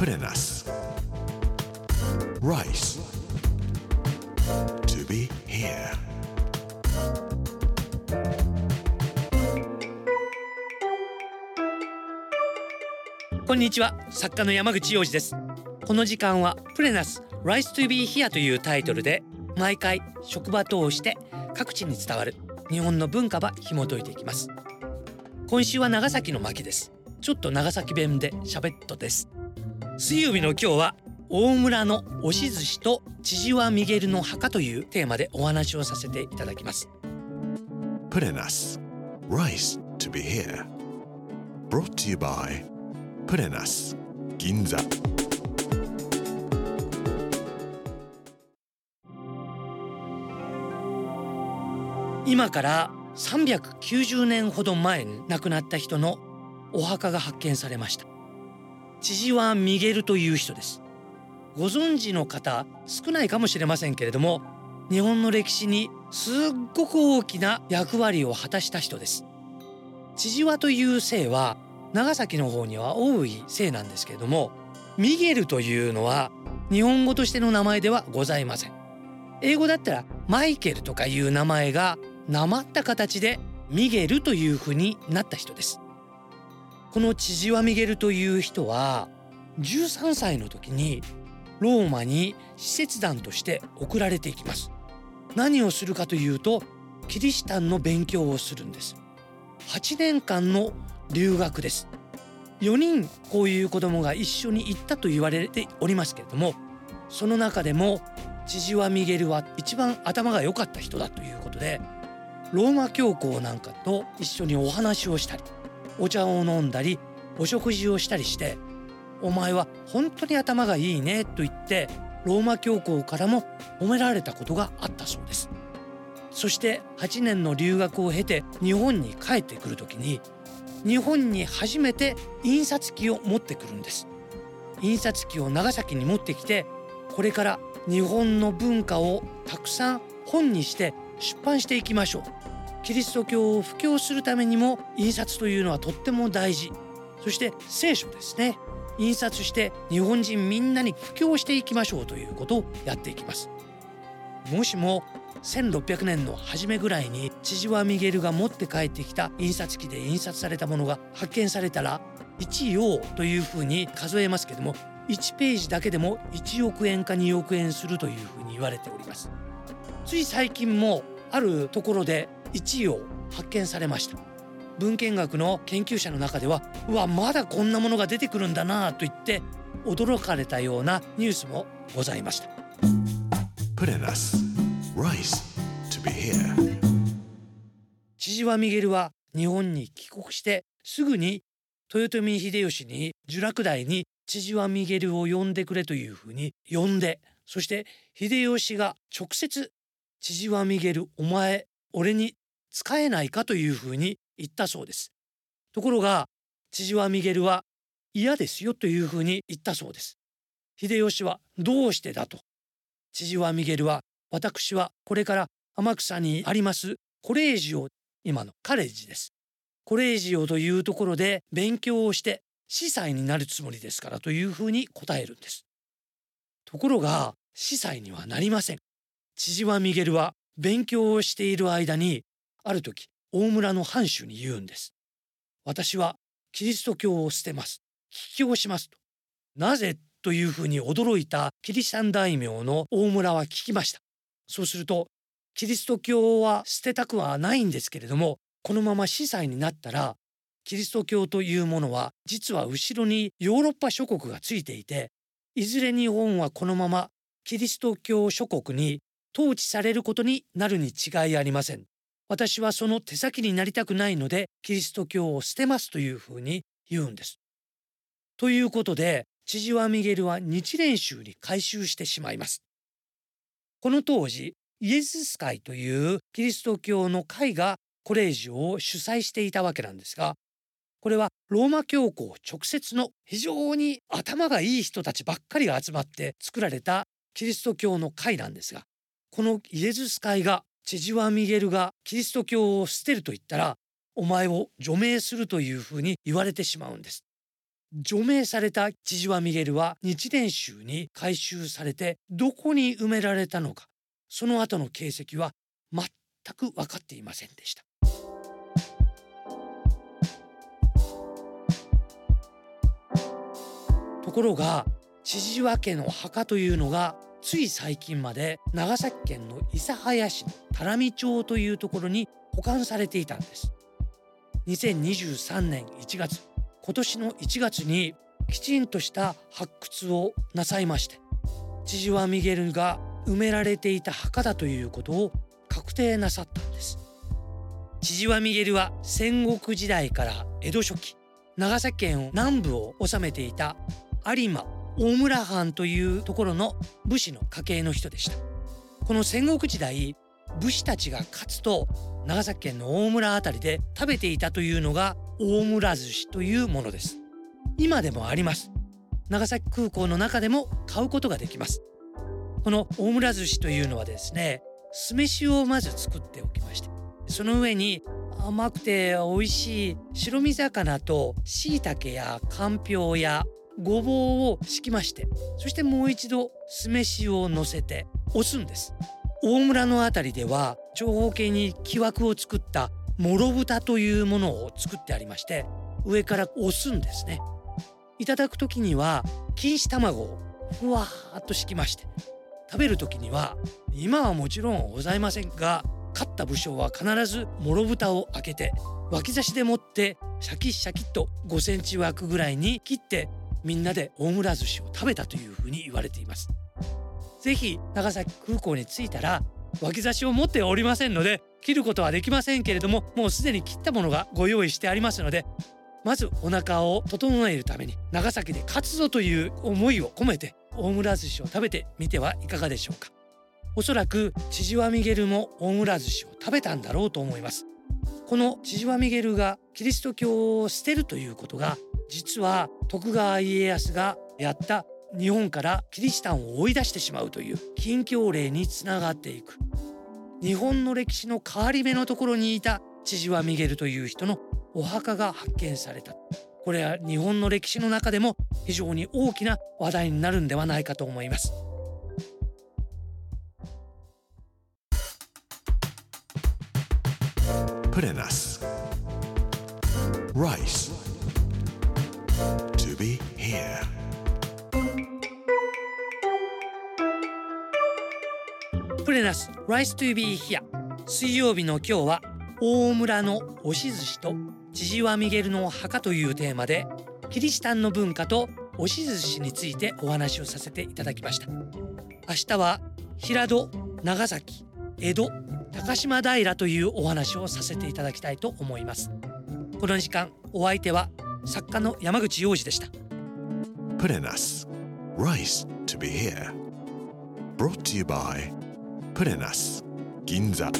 Put in us. Rice. To be here. こんにちは作家の山口洋二ですこの時間はプレナス Rise to be here というタイトルで毎回職場通して各地に伝わる日本の文化ば紐解いていきます今週は長崎の巻ですちょっと長崎弁で喋っとです水曜日の今日は大村の押し寿司と千々和ミゲルの墓というテーマでお話をさせていただきます Put in us. Rice to be here. Brought to you by Put in us. Ginza. 今から390年ほど前に亡くなった人のお墓が発見されました千々和ミゲルという人です。ご存知の方少ないかもしれませんけれども日本の歴史にすっごく大きな役割を果たした人です。千々和という姓は長崎の方には多い姓なんですけれどもミゲルというのは日本語としての名前ではございません。英語だったらマイケルとかいう名前がなまった形でミゲルという風になった人です。この千々和ミゲルという人は13歳の時にローマに使節団として送られていきます。何をするかというとキリシタンの勉強をするんです。8年間の留学です。4人こういう子供が一緒に行ったと言われておりますけれどもその中でも千々和ミゲルは一番頭が良かった人だということでローマ教皇なんかと一緒にお話をしたりお茶を飲んだりお食事をしたりして「お前は本当に頭がいいね」と言ってローマ教皇からも褒められたことがあったそうです。そして8年の留学を経て日本に帰ってくる時に日本に初めて印刷機を持ってくるんです。印刷機を長崎に持ってきてこれから日本の文化をたくさん本にして出版していきましょう。キリスト教を布教するためにも印刷というのはとっても大事。そして聖書ですね。印刷して日本人みんなに布教していきましょうということをやっていきます。もしも1600年の初めぐらいに千々和ミゲルが持って帰ってきた印刷機で印刷されたものが発見されたら1葉というふうに数えますけども1ページだけでも1億円か2億円するというふうに言われております。つい最近もあるところで1葉発見されました文献学の研究者の中ではうわまだこんなものが出てくるんだなと言って驚かれたようなニュースもございました.千々和ミゲルは日本に帰国してすぐに豊臣秀吉に呪落台に千々和ミゲルを呼んでくれというふうに呼んでそして秀吉が直接千々和ミゲルお前俺に使えないかというふうに言ったそうです。ところが千々和ミゲルは嫌ですよというふうに言ったそうです。秀吉はどうしてだと。千々和ミゲルは私はこれから天草にありますコレージオ今のカレッジです。コレージオというところで勉強をして司祭になるつもりですからというふうに答えるんです。ところが司祭にはなりません。千々和ミゲルは勉強をしている間にある時大村の藩主に言うんです私はキリスト教を捨てます。帰教しますとなぜ？というふうに驚いたキリシタン大名の大村は聞きました。そうするとキリスト教は捨てたくはないんですけれどもこのまま司祭になったらキリスト教というものは実は後ろにヨーロッパ諸国がついていていずれ日本はこのままキリスト教諸国に統治されることになるに違いありません。私はその手先になりたくないのでキリスト教を捨てますというふうに言うんです。ということで千々和ミゲルは日蓮宗に改宗してしまいます。この当時イエズス会というキリスト教の会がコレージオを主催していたわけなんですがこれはローマ教皇直接の非常に頭がいい人たちばっかりが集まって作られたキリスト教の会なんですがこのイエズス会が千々和ミゲルがキリスト教を捨てると言ったらお前を除名するというふうに言われてしまうんです。除名された千々和ミゲルは日蓮宗に回収されてどこに埋められたのかその後の形跡は全く分かっていませんでした。ところが千々和家の墓というのがつい最近まで長崎県の諫早市の多良見町というところに保管されていたんです。2023年1月今年の1月にきちんとした発掘をなさいまして千々和ミゲルが埋められていた墓だということを確定なさったんです。千々和ミゲルは戦国時代から江戸初期長崎県南部を治めていた有馬大村藩というところの武士の家系の人でした。この戦国時代武士たちが勝つと長崎県の大村辺りで食べていたというのが大村寿司というものです。今でもあります。長崎空港の中でも買うことができます。この大村寿司というのはですね酢飯をまず作っておきましてその上に甘くて美味しい白身魚と椎茸やかんぴょうやごぼうを敷きましてそしてもう一度酢飯を乗せて押すんです。大村の辺りでは長方形に木枠を作ったもろ豚というものを作ってありまして上から押すんですね。いただく時には錦糸卵をふわーっと敷きまして食べる時には今はもちろんございませんが勝った武将は必ずもろ豚を開けて脇差しでもってシャキシャキと5センチ枠ぐらいに切ってみんなで大村寿司を食べたというふうに言われています。ぜひ長崎空港に着いたら脇差しを持っておりませんので切ることはできませんけれどももうすでに切ったものがご用意してありますのでまずお腹を整えるために長崎で勝つぞという思いを込めて大村寿司を食べてみてはいかがでしょうか。おそらく千々和ミゲルも大村寿司を食べたんだろうと思います。この千々和ミゲルがキリスト教を捨てるということが実は徳川家康がやった日本からキリシタンを追い出してしまうという禁教令につながっていく。日本の歴史の変わり目のところにいた千々和ミゲルという人のお墓が発見された。これは日本の歴史の中でも非常に大きな話題になるんではないかと思います。プレナス Rice. To be here. プレナス Rice to be here. 水曜日の今日は大村の押し寿司と千々和ミゲルの墓というテーマでキリシタンの文化と押し寿司についてお話をさせていただきました。明日は平戸長崎江戸高島平というお話をさせていただきたいと思います。この時間お相手は作家の山口洋二でした。プレナス Rice to be here Brought to you by プレナス銀座